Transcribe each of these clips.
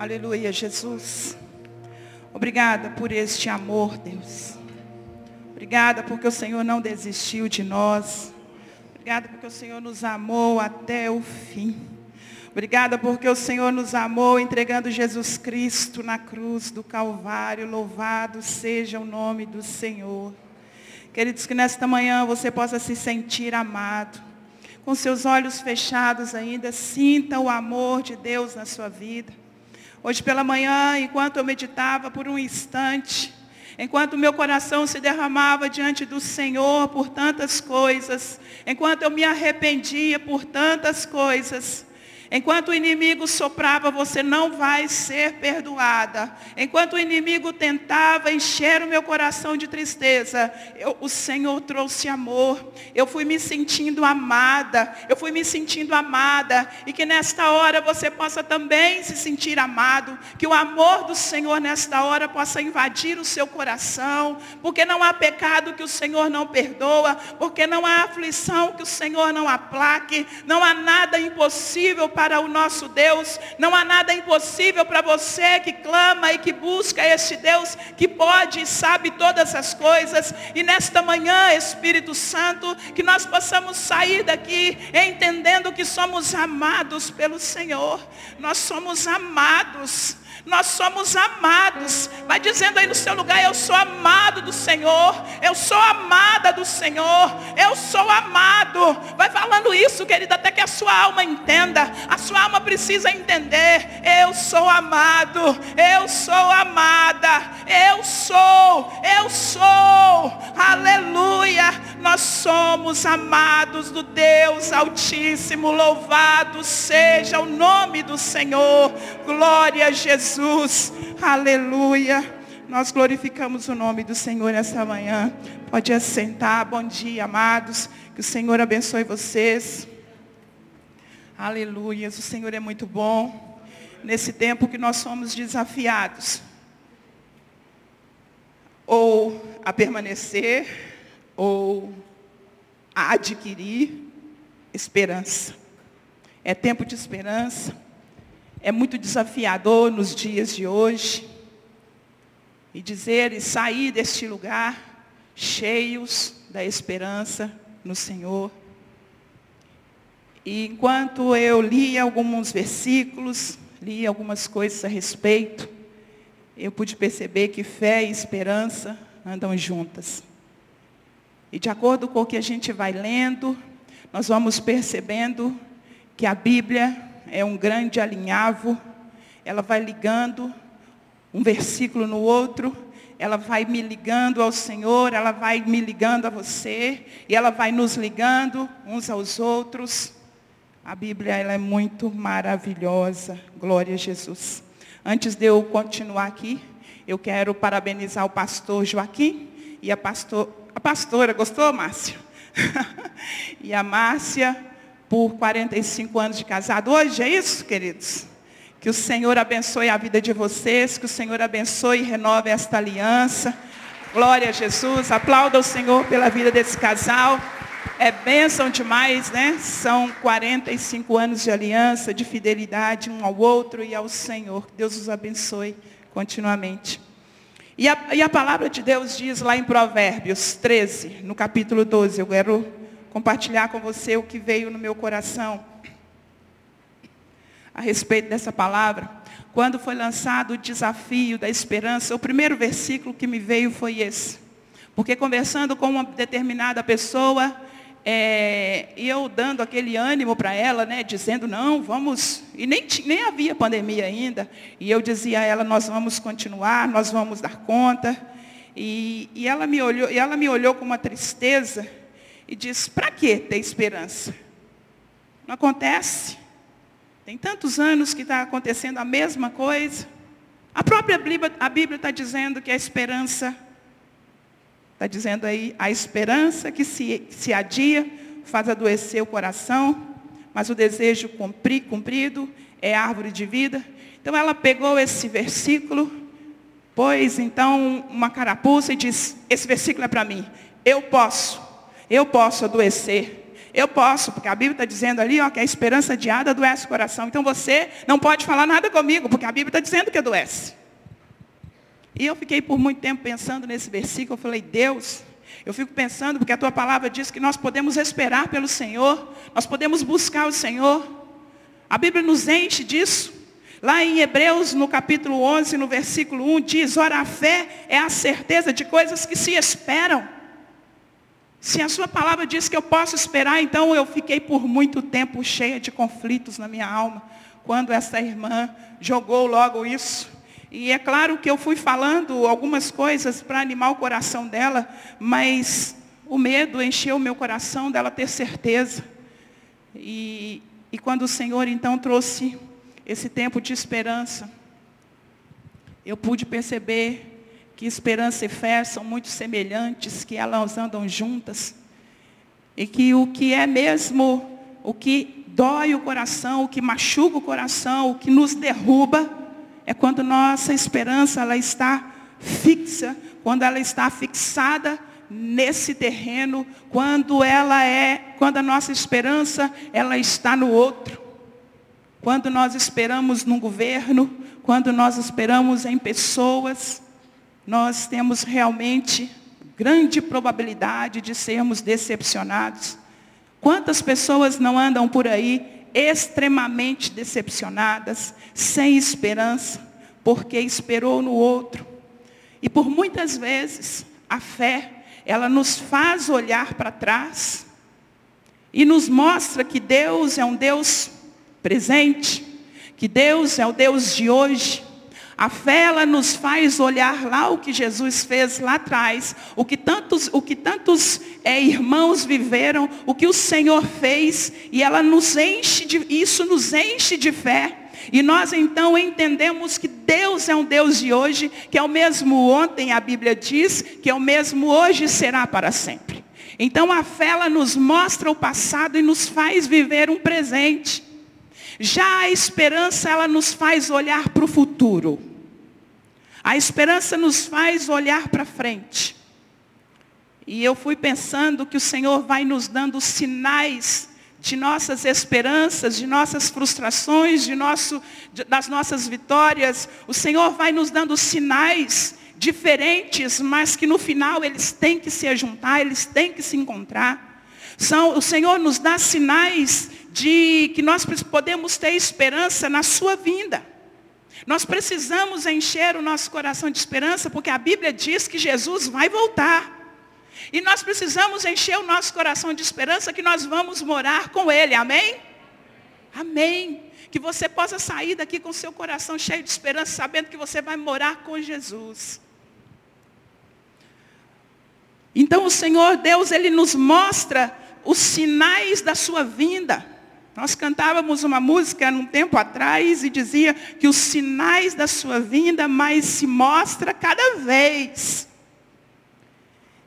Aleluia, Jesus. Obrigada por este amor, Deus. Obrigada porque o Senhor não desistiu de nós. Obrigada porque o Senhor nos amou até o fim. Obrigada porque o Senhor nos amou entregando Jesus Cristo na cruz do Calvário. Louvado seja o nome do Senhor. Queridos, que nesta manhã você possa se sentir amado. Com seus olhos fechados ainda, sinta o amor de Deus na sua vida. Hoje pela manhã, enquanto eu meditava por um instante, enquanto meu coração se derramava diante do Senhor por tantas coisas, enquanto eu me arrependia por tantas coisas, Enquanto o inimigo soprava, você não vai ser perdoada. Enquanto o inimigo tentava encher o meu coração de tristeza, eu, o Senhor trouxe amor. Eu fui me sentindo amada. Eu fui me sentindo amada. E que nesta hora você possa também se sentir amado. Que o amor do Senhor nesta hora possa invadir o seu coração. Porque não há pecado que o Senhor não perdoa. Porque não há aflição que o Senhor não aplaque. Não há nada impossível para para o nosso Deus. Não há nada impossível para você que clama e que busca este Deus que pode e sabe todas as coisas. E nesta manhã, Espírito Santo, que nós possamos sair daqui entendendo que somos amados pelo Senhor. Nós somos amados. Nós somos amados. Vai dizendo aí no seu lugar, eu sou amado do Senhor. Eu sou amada do Senhor. Eu sou amado. Vai falando isso, querida, até que a sua alma entenda. A sua alma precisa entender. Eu sou amado. Eu sou amada. Eu sou. Eu sou. Aleluia. Nós somos amados do Deus Altíssimo. Louvado seja o nome do Senhor. Glória a Jesus. Aleluia. Nós glorificamos o nome do Senhor essa manhã. Pode assentar. Bom dia, amados. Que o Senhor abençoe vocês. Aleluia. O Senhor é muito bom. Nesse tempo que nós somos desafiados. Ou a permanecer, ou a adquirir esperança. É tempo de esperança é muito desafiador nos dias de hoje. E dizer e sair deste lugar cheios da esperança no Senhor. E enquanto eu lia alguns versículos, li algumas coisas a respeito, eu pude perceber que fé e esperança andam juntas. E de acordo com o que a gente vai lendo, nós vamos percebendo que a Bíblia é um grande alinhavo, ela vai ligando um versículo no outro, ela vai me ligando ao Senhor, ela vai me ligando a você, e ela vai nos ligando uns aos outros. A Bíblia ela é muito maravilhosa. Glória a Jesus. Antes de eu continuar aqui, eu quero parabenizar o pastor Joaquim e a, pastor, a pastora, gostou, Márcia? e a Márcia por 45 anos de casado. Hoje é isso, queridos? Que o Senhor abençoe a vida de vocês, que o Senhor abençoe e renove esta aliança. Glória a Jesus. Aplauda o Senhor pela vida desse casal. É bênção demais, né? São 45 anos de aliança, de fidelidade um ao outro e ao Senhor. Deus os abençoe continuamente. E a, e a palavra de Deus diz lá em Provérbios 13, no capítulo 12, eu quero compartilhar com você o que veio no meu coração a respeito dessa palavra. Quando foi lançado o desafio da esperança, o primeiro versículo que me veio foi esse. Porque conversando com uma determinada pessoa, é, e eu dando aquele ânimo para ela, né, dizendo, não, vamos, e nem, nem havia pandemia ainda, e eu dizia a ela, nós vamos continuar, nós vamos dar conta. E, e, ela, me olhou, e ela me olhou com uma tristeza, e diz: para que ter esperança? Não acontece. Tem tantos anos que está acontecendo a mesma coisa. A própria Bíblia está dizendo que a esperança, está dizendo aí, a esperança que se, se adia faz adoecer o coração, mas o desejo cumpri, cumprido é árvore de vida. Então ela pegou esse versículo, pôs então uma carapuça e disse, esse versículo é para mim. Eu posso eu posso adoecer, Eu posso, porque a Bíblia está dizendo ali ó, que a esperança adiada adoece o coração. Então você não pode falar nada comigo, porque a Bíblia está dizendo que adoece. E eu fiquei por muito tempo pensando nesse versículo. Eu falei, Deus, eu fico pensando, porque a tua palavra diz que nós podemos esperar pelo Senhor, nós podemos buscar o Senhor. A Bíblia nos enche disso. Lá em Hebreus, no capítulo 11, no versículo 1, diz: Ora, a fé é a certeza de coisas que se esperam. Se a sua palavra diz que eu posso esperar, então eu fiquei por muito tempo cheia de conflitos na minha alma, quando essa irmã jogou logo isso. E é claro que eu fui falando algumas coisas para animar o coração dela, mas o medo encheu o meu coração dela ter certeza. E, e quando o Senhor então trouxe esse tempo de esperança, eu pude perceber que esperança e fé são muito semelhantes, que elas andam juntas. E que o que é mesmo, o que dói o coração, o que machuca o coração, o que nos derruba, é quando nossa esperança ela está fixa, quando ela está fixada nesse terreno, quando ela é, quando a nossa esperança ela está no outro. Quando nós esperamos num governo, quando nós esperamos em pessoas, nós temos realmente grande probabilidade de sermos decepcionados. Quantas pessoas não andam por aí extremamente decepcionadas, sem esperança, porque esperou no outro? E por muitas vezes, a fé, ela nos faz olhar para trás e nos mostra que Deus é um Deus presente, que Deus é o Deus de hoje. A fé ela nos faz olhar lá o que Jesus fez lá atrás, o que tantos, o que tantos é, irmãos viveram, o que o Senhor fez, e ela nos enche de, isso nos enche de fé. E nós então entendemos que Deus é um Deus de hoje, que é o mesmo ontem, a Bíblia diz, que é o mesmo hoje e será para sempre. Então a fé ela nos mostra o passado e nos faz viver um presente. Já a esperança, ela nos faz olhar para o futuro. A esperança nos faz olhar para frente. E eu fui pensando que o Senhor vai nos dando sinais de nossas esperanças, de nossas frustrações, de nosso, de, das nossas vitórias. O Senhor vai nos dando sinais diferentes, mas que no final eles têm que se juntar, eles têm que se encontrar. São, o Senhor nos dá sinais de que nós podemos ter esperança na sua vinda. Nós precisamos encher o nosso coração de esperança, porque a Bíblia diz que Jesus vai voltar. E nós precisamos encher o nosso coração de esperança que nós vamos morar com Ele. Amém? Amém. Que você possa sair daqui com seu coração cheio de esperança, sabendo que você vai morar com Jesus. Então o Senhor Deus, Ele nos mostra os sinais da sua vinda. Nós cantávamos uma música num tempo atrás e dizia que os sinais da sua vinda mais se mostra cada vez.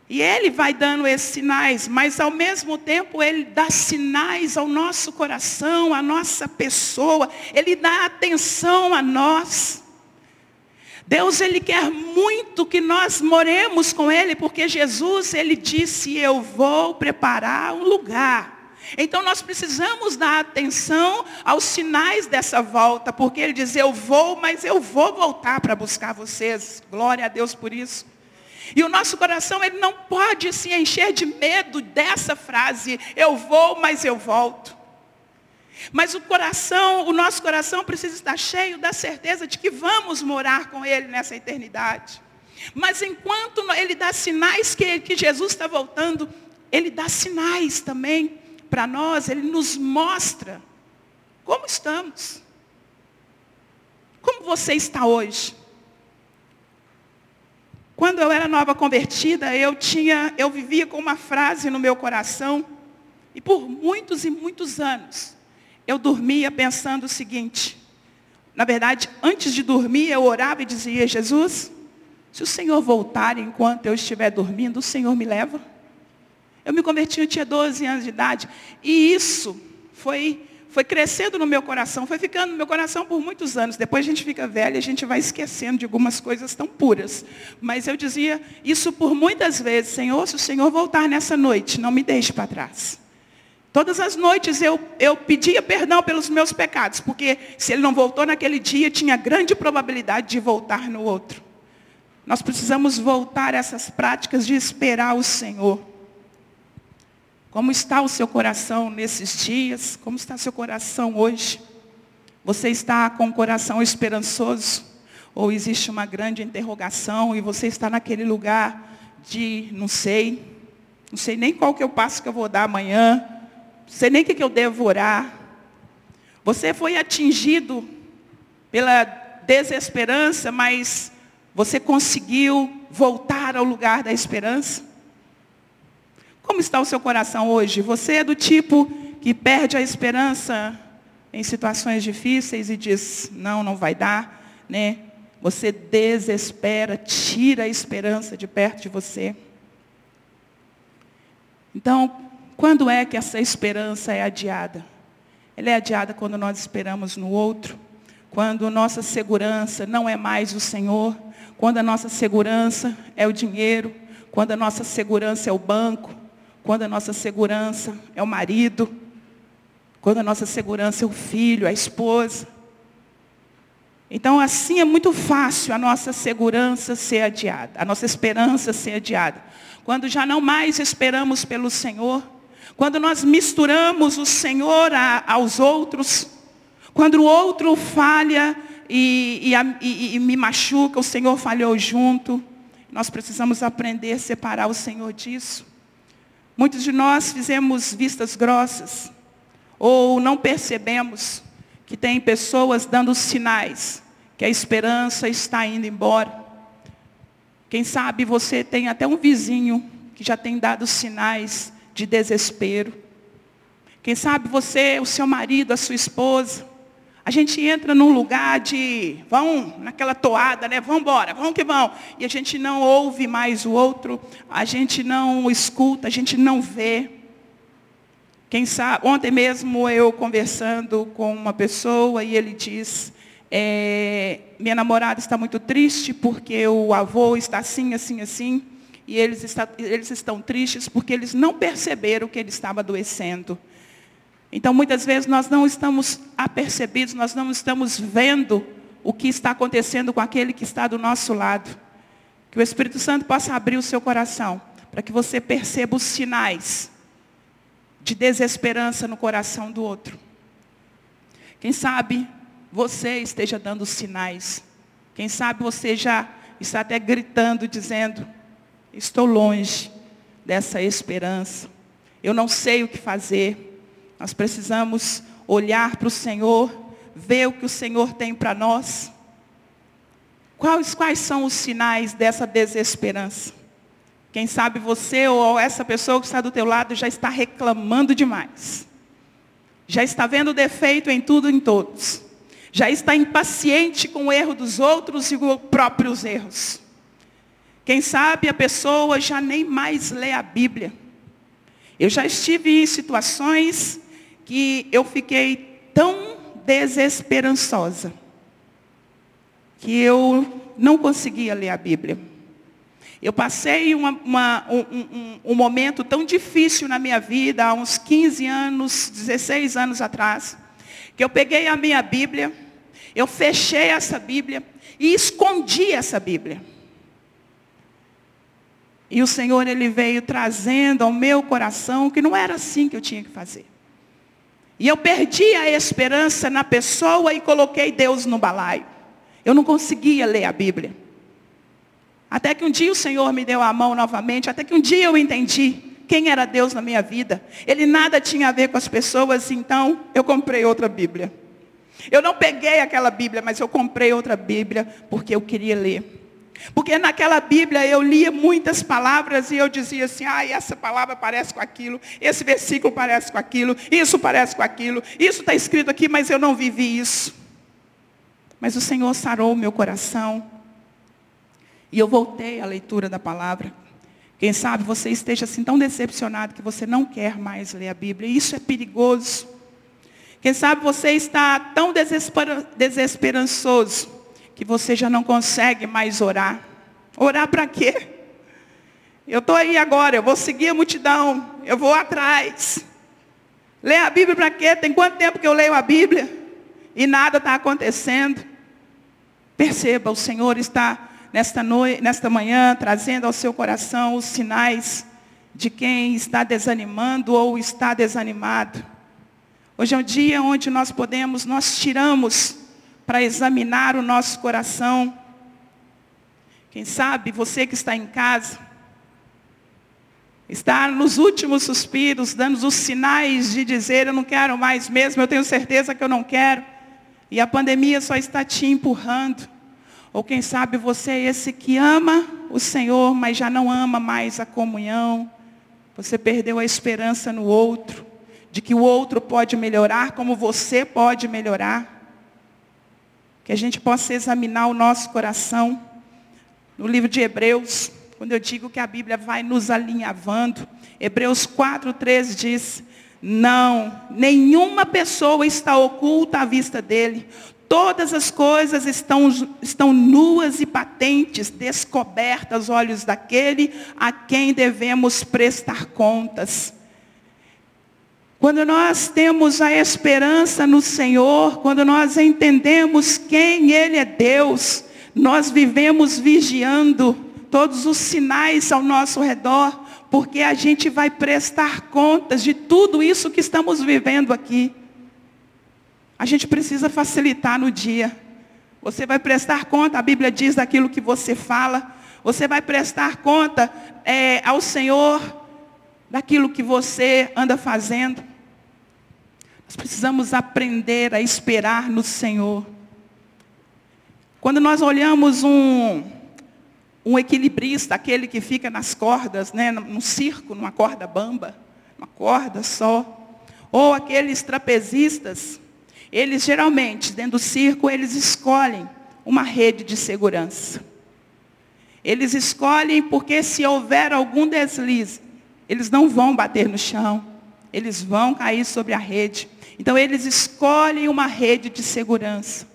E ele vai dando esses sinais, mas ao mesmo tempo ele dá sinais ao nosso coração, à nossa pessoa, ele dá atenção a nós. Deus ele quer muito que nós moremos com ele, porque Jesus ele disse: "Eu vou preparar um lugar". Então nós precisamos dar atenção aos sinais dessa volta, porque ele diz, eu vou, mas eu vou voltar para buscar vocês. Glória a Deus por isso. E o nosso coração ele não pode se encher de medo dessa frase, eu vou, mas eu volto. Mas o coração, o nosso coração precisa estar cheio da certeza de que vamos morar com Ele nessa eternidade. Mas enquanto Ele dá sinais que, que Jesus está voltando, Ele dá sinais também para nós, ele nos mostra como estamos. Como você está hoje? Quando eu era nova convertida, eu tinha, eu vivia com uma frase no meu coração, e por muitos e muitos anos, eu dormia pensando o seguinte: na verdade, antes de dormir, eu orava e dizia: Jesus, se o Senhor voltar enquanto eu estiver dormindo, o Senhor me leva. Eu me converti, eu tinha 12 anos de idade. E isso foi, foi crescendo no meu coração, foi ficando no meu coração por muitos anos. Depois a gente fica velho e a gente vai esquecendo de algumas coisas tão puras. Mas eu dizia isso por muitas vezes, Senhor, se o Senhor voltar nessa noite, não me deixe para trás. Todas as noites eu, eu pedia perdão pelos meus pecados, porque se ele não voltou naquele dia, tinha grande probabilidade de voltar no outro. Nós precisamos voltar a essas práticas de esperar o Senhor. Como está o seu coração nesses dias? Como está seu coração hoje? Você está com o coração esperançoso? Ou existe uma grande interrogação e você está naquele lugar de não sei, não sei nem qual que é o passo que eu vou dar amanhã, sei nem o que eu devo orar. Você foi atingido pela desesperança, mas você conseguiu voltar ao lugar da esperança? Como está o seu coração hoje? Você é do tipo que perde a esperança em situações difíceis e diz, não, não vai dar, né? Você desespera, tira a esperança de perto de você. Então, quando é que essa esperança é adiada? Ela é adiada quando nós esperamos no outro, quando nossa segurança não é mais o Senhor, quando a nossa segurança é o dinheiro, quando a nossa segurança é o banco, quando a nossa segurança é o marido, quando a nossa segurança é o filho, a esposa. Então, assim é muito fácil a nossa segurança ser adiada, a nossa esperança ser adiada. Quando já não mais esperamos pelo Senhor, quando nós misturamos o Senhor a, aos outros, quando o outro falha e, e, e, e me machuca, o Senhor falhou junto. Nós precisamos aprender a separar o Senhor disso. Muitos de nós fizemos vistas grossas, ou não percebemos que tem pessoas dando sinais que a esperança está indo embora. Quem sabe você tem até um vizinho que já tem dado sinais de desespero. Quem sabe você, o seu marido, a sua esposa. A gente entra num lugar de, vão naquela toada, né? Vão embora, vão que vão. E a gente não ouve mais o outro, a gente não escuta, a gente não vê. Quem sabe, ontem mesmo eu conversando com uma pessoa e ele diz, é, minha namorada está muito triste porque o avô está assim, assim, assim. E eles, está, eles estão tristes porque eles não perceberam que ele estava adoecendo. Então, muitas vezes, nós não estamos apercebidos, nós não estamos vendo o que está acontecendo com aquele que está do nosso lado. Que o Espírito Santo possa abrir o seu coração, para que você perceba os sinais de desesperança no coração do outro. Quem sabe você esteja dando sinais. Quem sabe você já está até gritando, dizendo, Estou longe dessa esperança. Eu não sei o que fazer. Nós precisamos olhar para o Senhor, ver o que o Senhor tem para nós. Quais, quais são os sinais dessa desesperança? Quem sabe você ou essa pessoa que está do teu lado já está reclamando demais. Já está vendo defeito em tudo e em todos. Já está impaciente com o erro dos outros e os próprios erros. Quem sabe a pessoa já nem mais lê a Bíblia. Eu já estive em situações que eu fiquei tão desesperançosa que eu não conseguia ler a Bíblia. Eu passei uma, uma, um, um, um, momento tão difícil na minha vida, há uns 15 anos, 16 anos atrás, que eu peguei a minha Bíblia, eu fechei essa Bíblia e escondi essa Bíblia. E o Senhor, Ele veio trazendo ao meu coração que não era assim que eu tinha que fazer. E eu perdi a esperança na pessoa e coloquei Deus no balaio. Eu não conseguia ler a Bíblia. Até que um dia o Senhor me deu a mão novamente, até que um dia eu entendi quem era Deus na minha vida. Ele nada tinha a ver com as pessoas, então eu comprei outra Bíblia. Eu não peguei aquela Bíblia, mas eu comprei outra Bíblia porque eu queria ler. Porque naquela Bíblia eu lia muitas palavras e eu dizia assim, ah, essa palavra parece com aquilo, esse versículo parece com aquilo, isso parece com aquilo, isso está escrito aqui, mas eu não vivi isso. Mas o Senhor sarou o meu coração. E eu voltei à leitura da palavra. Quem sabe você esteja assim tão decepcionado que você não quer mais ler a Bíblia. Isso é perigoso. Quem sabe você está tão desesperançoso que você já não consegue mais orar. Orar para quê? Eu estou aí agora, eu vou seguir a multidão, eu vou atrás. Ler a Bíblia para quê? Tem quanto tempo que eu leio a Bíblia e nada está acontecendo? Perceba, o Senhor está nesta, noite, nesta manhã trazendo ao seu coração os sinais de quem está desanimando ou está desanimado. Hoje é um dia onde nós podemos, nós tiramos para examinar o nosso coração. Quem sabe você que está em casa, está nos últimos suspiros, dando os sinais de dizer, eu não quero mais mesmo, eu tenho certeza que eu não quero. E a pandemia só está te empurrando. Ou quem sabe você é esse que ama o Senhor, mas já não ama mais a comunhão. Você perdeu a esperança no outro, de que o outro pode melhorar como você pode melhorar. Que a gente possa examinar o nosso coração. No livro de Hebreus, quando eu digo que a Bíblia vai nos alinhavando, Hebreus 4,13 diz, não, nenhuma pessoa está oculta à vista dele. Todas as coisas estão, estão nuas e patentes, descobertas aos olhos daquele a quem devemos prestar contas. Quando nós temos a esperança no Senhor, quando nós entendemos quem Ele é Deus, nós vivemos vigiando todos os sinais ao nosso redor, porque a gente vai prestar contas de tudo isso que estamos vivendo aqui. A gente precisa facilitar no dia. Você vai prestar conta, a Bíblia diz daquilo que você fala. Você vai prestar conta é, ao Senhor daquilo que você anda fazendo. Nós precisamos aprender a esperar no Senhor. Quando nós olhamos um, um equilibrista, aquele que fica nas cordas, né, num circo, numa corda bamba, uma corda só, ou aqueles trapezistas, eles geralmente, dentro do circo, eles escolhem uma rede de segurança. Eles escolhem porque se houver algum deslize, eles não vão bater no chão, eles vão cair sobre a rede. Então eles escolhem uma rede de segurança.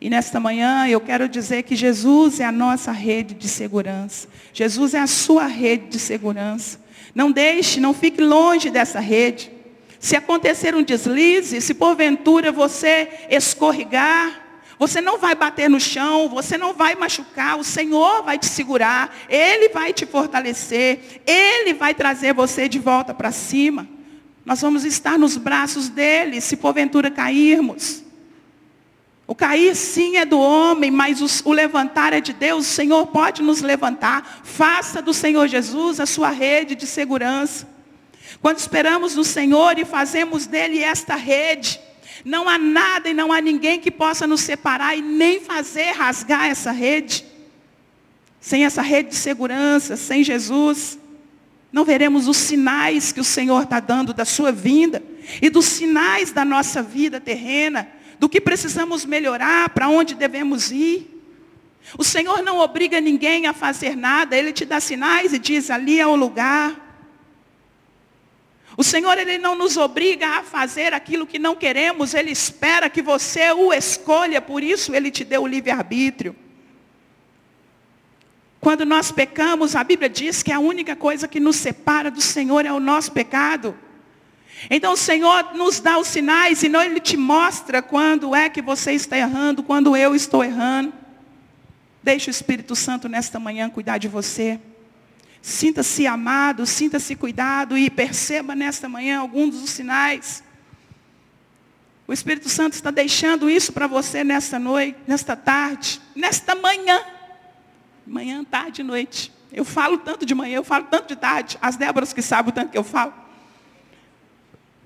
E nesta manhã eu quero dizer que Jesus é a nossa rede de segurança. Jesus é a sua rede de segurança. Não deixe, não fique longe dessa rede. Se acontecer um deslize, se porventura você escorregar, você não vai bater no chão, você não vai machucar, o Senhor vai te segurar, Ele vai te fortalecer, Ele vai trazer você de volta para cima. Nós vamos estar nos braços dele, se porventura cairmos. O cair sim é do homem, mas o, levantar é de Deus. O Senhor pode nos levantar. Faça do Senhor Jesus a sua rede de segurança. Quando esperamos no Senhor e fazemos dele esta rede, não há nada e não há ninguém que possa nos separar e nem fazer rasgar essa rede. Sem essa rede de segurança, sem Jesus, não veremos os sinais que o Senhor está dando da sua vinda e dos sinais da nossa vida terrena, do que precisamos melhorar, para onde devemos ir. O Senhor não obriga ninguém a fazer nada, Ele te dá sinais e diz: ali é o lugar. O Senhor, Ele não nos obriga a fazer aquilo que não queremos, Ele espera que você o escolha, por isso Ele te deu o livre-arbítrio. Quando nós pecamos, a Bíblia diz que a única coisa que nos separa do Senhor é o nosso pecado. Então o Senhor nos dá os sinais, e não Ele te mostra quando é que você está errando, quando eu estou errando. Deixe o Espírito Santo nesta manhã cuidar de você. Sinta-se amado, sinta-se cuidado e perceba nesta manhã alguns dos sinais. O Espírito Santo está deixando isso para você nesta noite, nesta tarde, nesta manhã. Manhã, tarde e noite. Eu falo tanto de manhã, eu falo tanto de tarde. As Déboras que sabem o tanto que eu falo.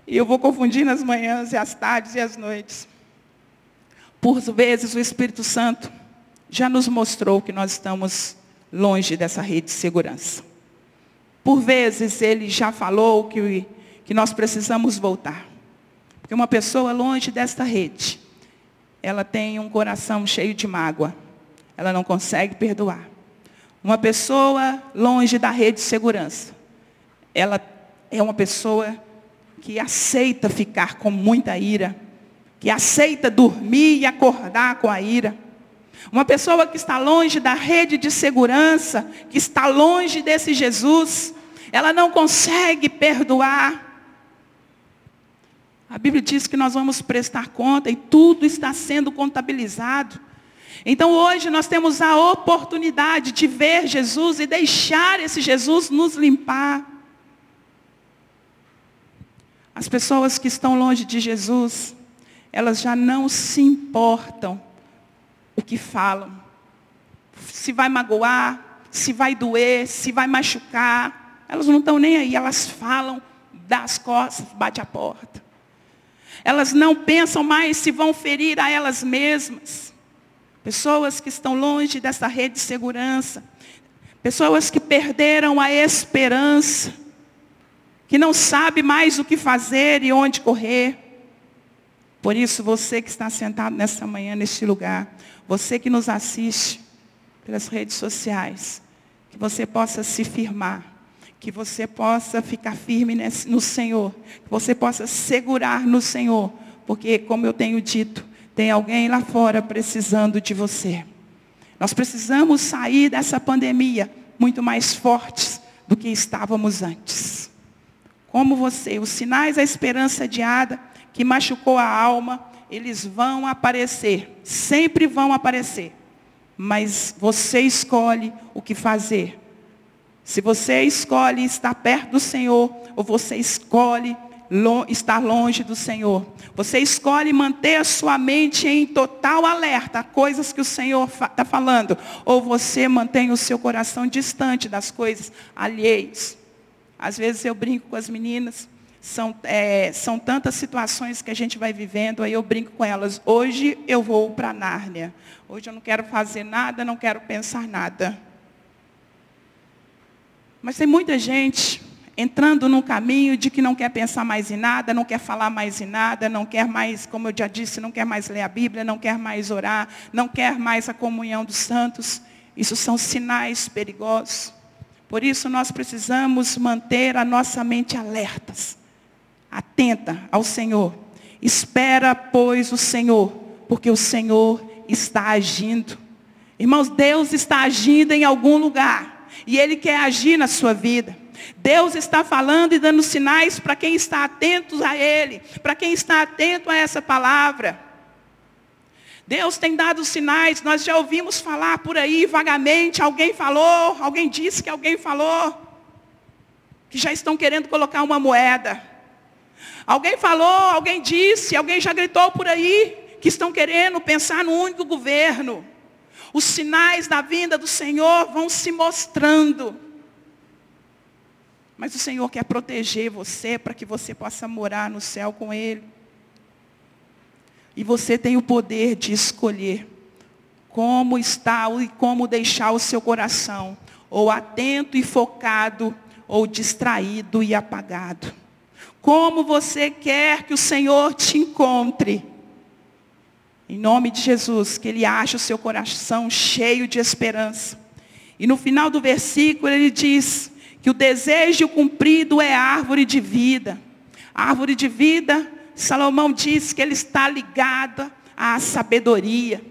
E eu vou confundir nas manhãs e as tardes e as noites. Por vezes o Espírito Santo já nos mostrou que nós estamos longe dessa rede de segurança. Por vezes ele já falou que, que nós precisamos voltar. Porque uma pessoa longe desta rede, ela tem um coração cheio de mágoa. Ela não consegue perdoar. Uma pessoa longe da rede de segurança, ela é uma pessoa que aceita ficar com muita ira, que aceita dormir e acordar com a ira. Uma pessoa que está longe da rede de segurança, que está longe desse Jesus, ela não consegue perdoar. A Bíblia diz que nós vamos prestar conta e tudo está sendo contabilizado. Então hoje nós temos a oportunidade de ver Jesus e deixar esse Jesus nos limpar. As pessoas que estão longe de Jesus, elas já não se importam o que falam. Se vai magoar, se vai doer, se vai machucar. Elas não estão nem aí, elas falam, dá as costas, bate a porta. Elas não pensam mais se vão ferir a elas mesmas. Pessoas que estão longe dessa rede de segurança. Pessoas que perderam a esperança. Que não sabe mais o que fazer e onde correr. Por isso, você que está sentado nessa manhã, neste lugar, você que nos assiste pelas redes sociais, que você possa se firmar que você possa ficar firme no Senhor, que você possa segurar no Senhor, porque, como eu tenho dito, tem alguém lá fora precisando de você. Nós precisamos sair dessa pandemia muito mais fortes do que estávamos antes. Como você, os sinais da esperança adiada, que machucou a alma, eles vão aparecer, sempre vão aparecer. Mas você escolhe o que fazer se você escolhe estar perto do Senhor, ou você escolhe estar longe do Senhor. Você escolhe manter a sua mente em total alerta a coisas que o Senhor está falando. Ou você mantém o seu coração distante das coisas alheias. Às vezes eu brinco com as meninas. São, é, são tantas situações que a gente vai vivendo, aí eu brinco com elas. Hoje eu vou para Nárnia. Hoje eu não quero fazer nada, não quero pensar nada. Mas tem muita gente entrando num caminho de que não quer pensar mais em nada, não quer falar mais em nada, não quer mais, como eu já disse, não quer mais ler a Bíblia, não quer mais orar, não quer mais a comunhão dos santos. Isso são sinais perigosos. Por isso nós precisamos manter a nossa mente alertas, atenta ao Senhor. Espera, pois, o Senhor, porque o Senhor está agindo. Irmãos, Deus está agindo em algum lugar. E Ele quer agir na sua vida. Deus está falando e dando sinais para quem está atento a Ele, para quem está atento a essa palavra. Deus tem dado sinais, nós já ouvimos falar por aí vagamente, alguém falou, alguém disse que alguém falou, que já estão querendo colocar uma moeda. Alguém falou, alguém disse, alguém já gritou por aí, que estão querendo pensar no único governo. Os sinais da vinda do Senhor vão se mostrando. Mas o Senhor quer proteger você para que você possa morar no céu com Ele. E você tem o poder de escolher como está e como deixar o seu coração, ou atento e focado, ou distraído e apagado. Como você quer que o Senhor te encontre. Em nome de Jesus, que Ele ache o seu coração cheio de esperança. E no final do versículo ele diz que o desejo cumprido é árvore de vida. Árvore de vida, Salomão diz que ele está ligada à sabedoria.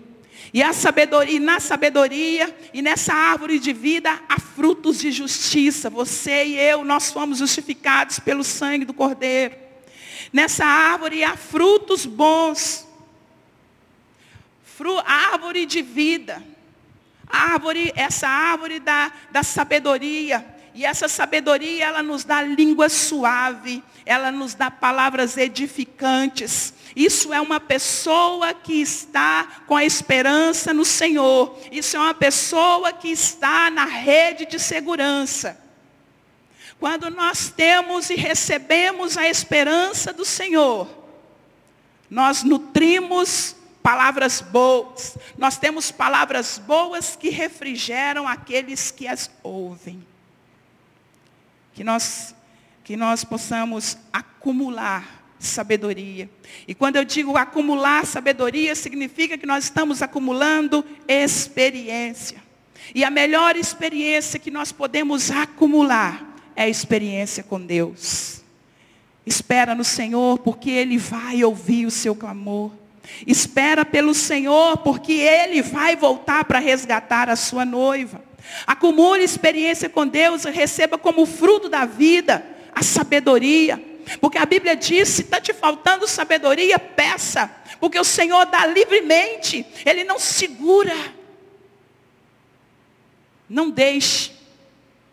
E a sabedoria, e na sabedoria e nessa árvore de vida há frutos de justiça. Você e eu, nós fomos justificados pelo sangue do Cordeiro. Nessa árvore há frutos bons árvore de vida. Árvore, essa árvore da, da sabedoria. E essa sabedoria, ela nos dá língua suave, ela nos dá palavras edificantes. Isso é uma pessoa que está com a esperança no Senhor. Isso é uma pessoa que está na rede de segurança. Quando nós temos e recebemos a esperança do Senhor, nós nutrimos palavras boas. Nós temos palavras boas que refrigeram aqueles que as ouvem. Que nós, que nós possamos acumular sabedoria. E quando eu digo acumular sabedoria, significa que nós estamos acumulando experiência. E a melhor experiência que nós podemos acumular é a experiência com Deus. Espera no Senhor, porque Ele vai ouvir o seu clamor. Espera pelo Senhor, porque Ele vai voltar para resgatar a sua noiva. Acumule experiência com Deus e receba como fruto da vida a sabedoria. Porque a Bíblia diz, se está te faltando sabedoria, peça. Porque o Senhor dá livremente. Ele não segura. Não deixe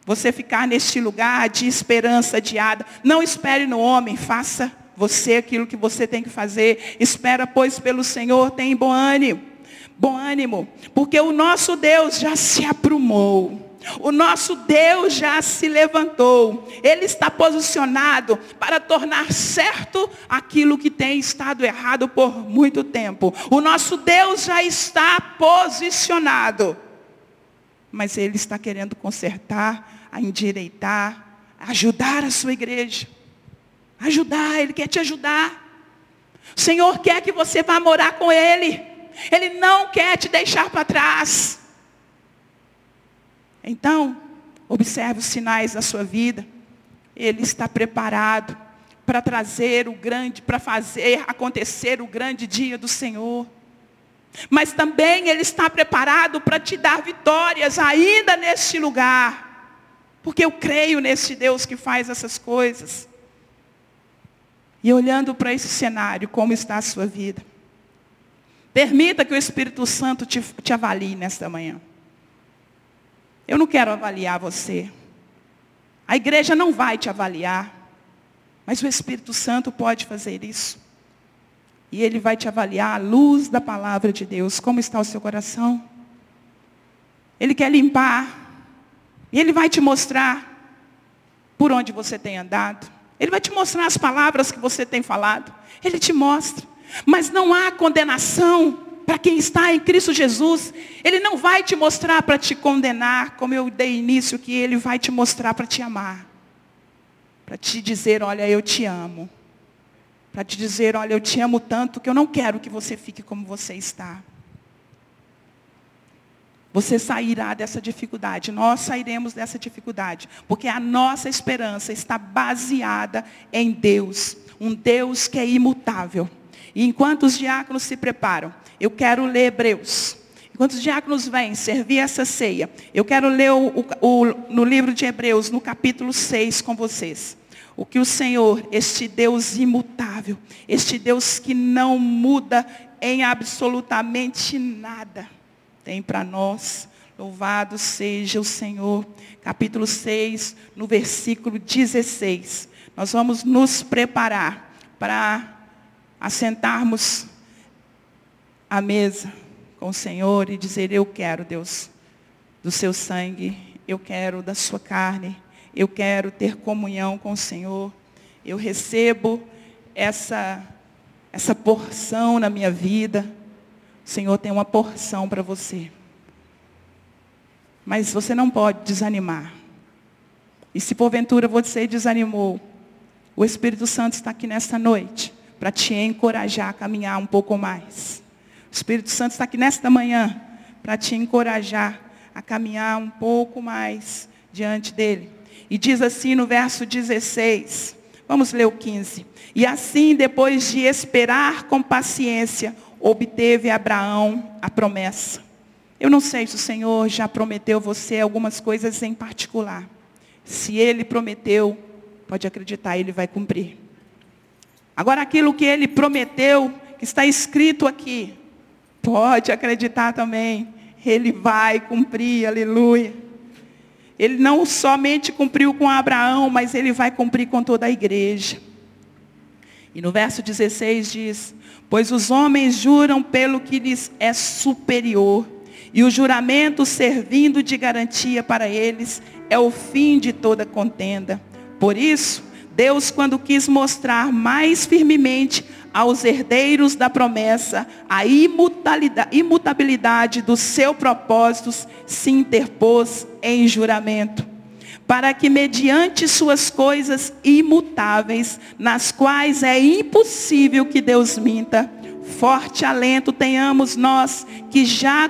você ficar neste lugar de esperança adiada. Não espere no homem, faça você aquilo que você tem que fazer. Espera, pois, pelo Senhor, tem bom ânimo. Bom ânimo, porque o nosso Deus já se aprumou. O nosso Deus já se levantou. Ele está posicionado para tornar certo aquilo que tem estado errado por muito tempo. O nosso Deus já está posicionado. Mas ele está querendo consertar a endireitar, ajudar a sua igreja. Ajudar, Ele quer te ajudar. O Senhor quer que você vá morar com Ele. Ele não quer te deixar para trás. Então, observe os sinais da sua vida. Ele está preparado para trazer o grande, para fazer acontecer o grande dia do Senhor. Mas também Ele está preparado para te dar vitórias ainda neste lugar. Porque eu creio nesse Deus que faz essas coisas. E olhando para esse cenário, como está a sua vida? Permita que o Espírito Santo te, te avalie nesta manhã. Eu não quero avaliar você. A igreja não vai te avaliar. Mas o Espírito Santo pode fazer isso. E ele vai te avaliar à luz da palavra de Deus. Como está o seu coração? Ele quer limpar e Ele vai te mostrar por onde você tem andado. Ele vai te mostrar as palavras que você tem falado. Ele te mostra. Mas não há condenação para quem está em Cristo Jesus. Ele não vai te mostrar para te condenar, como eu dei início, que Ele vai te mostrar para te amar. Para te dizer, olha, eu te amo. Para te dizer, olha, eu te amo tanto que eu não quero que você fique como você está. Você sairá dessa dificuldade, nós sairemos dessa dificuldade, porque a nossa esperança está baseada em Deus, um Deus que é imutável. E enquanto os diáconos se preparam, eu quero ler Hebreus. Enquanto os diáconos vêm servir essa ceia, eu quero ler o, o, no livro de Hebreus, no capítulo 6, com vocês. O que o Senhor, este Deus imutável, este Deus que não muda em absolutamente nada, tem para nós. Louvado seja o Senhor. Capítulo 6, no versículo 16. Nós vamos nos preparar para assentarmos à mesa com o Senhor e dizer: Eu quero, Deus, do seu sangue, eu quero da sua carne, eu quero ter comunhão com o Senhor. Eu recebo essa, essa porção na minha vida. O Senhor tem uma porção para você. Mas você não pode desanimar. E se porventura você desanimou, o Espírito Santo está aqui nesta noite para te encorajar a caminhar um pouco mais. O Espírito Santo está aqui nesta manhã para te encorajar a caminhar um pouco mais diante dele. E diz assim no verso 16, vamos ler o 15. E assim, depois de esperar com paciência, obteve Abraão a promessa. Eu não sei se o Senhor já prometeu você algumas coisas em particular. Se Ele prometeu, pode acreditar, Ele vai cumprir. Agora, aquilo que Ele prometeu, que está escrito aqui, pode acreditar também, Ele vai cumprir, aleluia. Ele não somente cumpriu com Abraão, mas Ele vai cumprir com toda a igreja. E no verso 16 diz: Pois os homens juram pelo que lhes é superior, e o juramento servindo de garantia para eles é o fim de toda contenda. Por isso, Deus, quando quis mostrar mais firmemente aos herdeiros da promessa a imutabilidade dos seus propósitos, se interpôs em juramento para que mediante suas coisas imutáveis, nas quais é impossível que Deus minta, forte alento tenhamos nós que já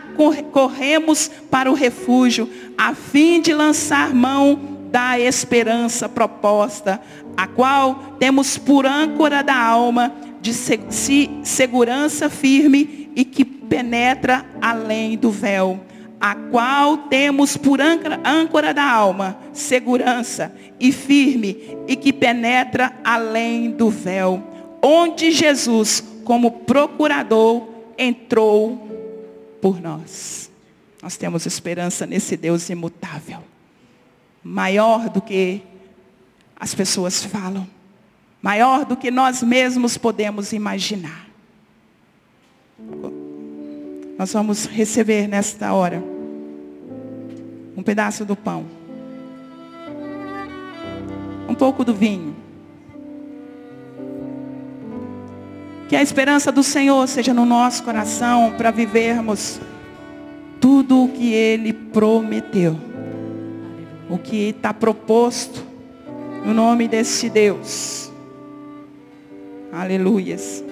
corremos para o refúgio, a fim de lançar mão da esperança proposta, a qual temos por âncora da alma de segurança firme e que penetra além do véu a qual temos por âncora, âncora da alma, segurança e firme, e que penetra além do véu, onde Jesus, como procurador, entrou por nós. Nós temos esperança nesse Deus imutável, maior do que as pessoas falam, maior do que nós mesmos podemos imaginar. Nós vamos receber nesta hora um pedaço do pão, um pouco do vinho. Que a esperança do Senhor seja no nosso coração para vivermos tudo o que Ele prometeu, o que está proposto no nome desse Deus. Aleluias.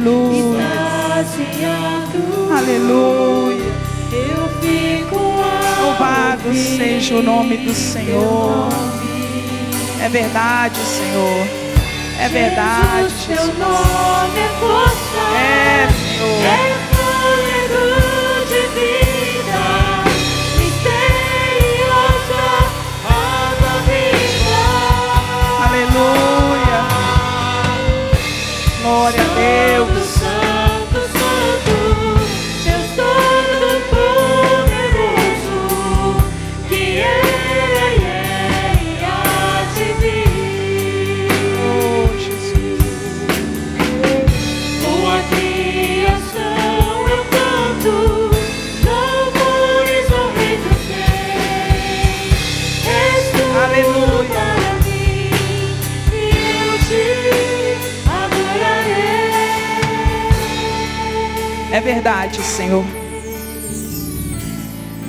Aleluia. Aleluia. Eu fico Louvado seja o nome do Senhor. É verdade, Senhor. É verdade. Jesus, teu nome é força. É, Senhor. É fôlego de vida. Misteriosa água viva. Aleluia. Glória a Deus. Verdade, Senhor.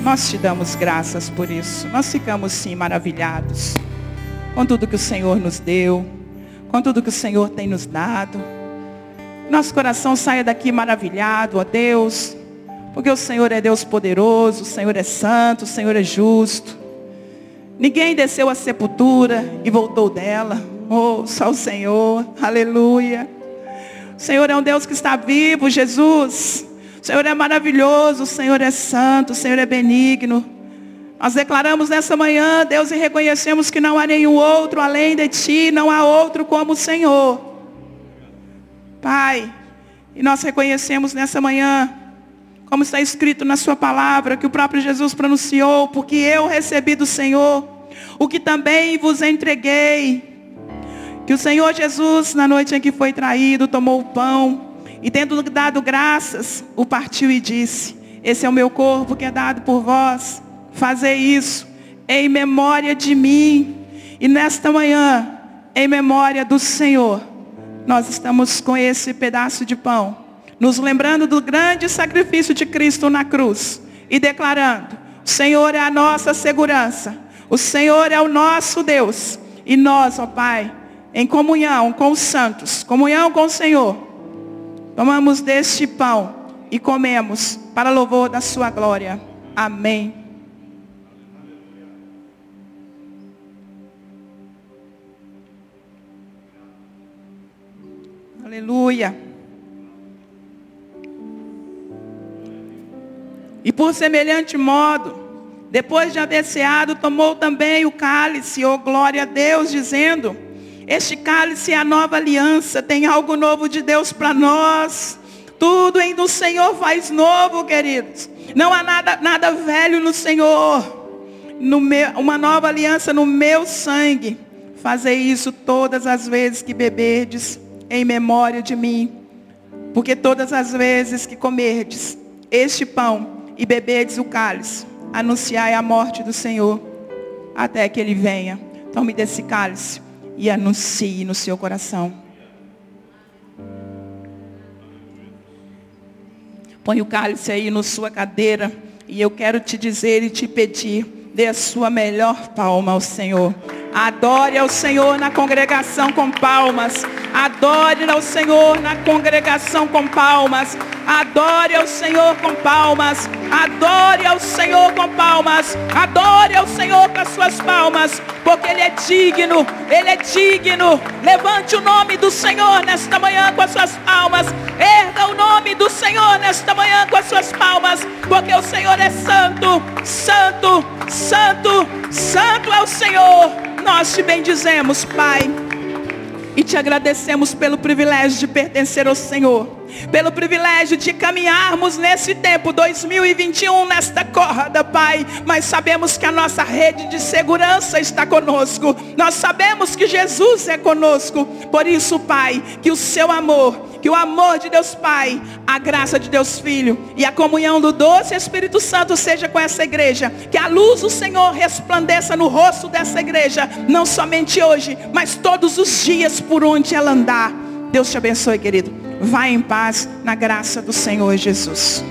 Nós te damos graças por isso. Nós ficamos sim maravilhados com tudo que o Senhor nos deu, com tudo que o Senhor tem nos dado. Nosso coração saia daqui maravilhado, ó Deus, porque o Senhor é Deus poderoso, o Senhor é santo, o Senhor é justo. Ninguém desceu à sepultura e voltou dela. Oh, só o Senhor. Aleluia. O Senhor é um Deus que está vivo, Jesus. O Senhor é maravilhoso, o Senhor é santo, o Senhor é benigno. Nós declaramos nessa manhã, Deus, e reconhecemos que não há nenhum outro além de Ti, não há outro como o Senhor. Pai, e nós reconhecemos nessa manhã, como está escrito na Sua palavra, que o próprio Jesus pronunciou, porque eu recebi do Senhor, o que também vos entreguei. Que o Senhor Jesus, na noite em que foi traído, tomou o pão e tendo dado graças, o partiu e disse, esse é o meu corpo que é dado por vós, fazei isso em memória de mim. E nesta manhã, em memória do Senhor, nós estamos com esse pedaço de pão, nos lembrando do grande sacrifício de Cristo na cruz e declarando, o Senhor é a nossa segurança, o Senhor é o nosso Deus. E nós, ó Pai, em comunhão com os santos, comunhão com o Senhor, tomamos deste pão e comemos para louvor da sua glória. Amém. Aleluia. E por semelhante modo, depois de haver ceado, tomou também o cálice, oh glória a Deus, dizendo, este cálice é a nova aliança, tem algo novo de Deus para nós. Tudo em do Senhor faz novo, queridos. Não há nada, nada velho no Senhor. No meu, uma nova aliança no meu sangue. Fazei isso todas as vezes que beberdes em memória de mim. Porque todas as vezes que comerdes este pão e beberdes o cálice, anunciai a morte do Senhor até que ele venha. Tome desse cálice e anuncie no seu coração. Põe o cálice aí na sua cadeira e eu quero te dizer e te pedir, dê a sua melhor palma ao Senhor. Adore ao Senhor na congregação com palmas. Adore ao Senhor na congregação com palmas. Adore ao Senhor com palmas. Adore ao Senhor com palmas. Adore ao Senhor com as suas palmas. Porque Ele é digno. Ele é digno. Levante o nome do Senhor nesta manhã com as suas palmas. Erga o nome do Senhor nesta manhã com as suas palmas. Porque o Senhor é santo. Santo. Santo. Santo é o Senhor. Nós te bendizemos, Pai. E te agradecemos pelo privilégio de pertencer ao Senhor. Pelo privilégio de caminharmos nesse tempo 2021 nesta corda, Pai. Mas sabemos que a nossa rede de segurança está conosco. Nós sabemos que Jesus é conosco. Por isso, Pai, que o seu amor, que o amor de Deus Pai, a graça de Deus Filho e a comunhão do doce Espírito Santo seja com essa igreja. Que a luz do Senhor resplandeça no rosto dessa igreja, não somente hoje, mas todos os dias por onde ela andar. Deus te abençoe, querido. Vá em paz na graça do Senhor Jesus.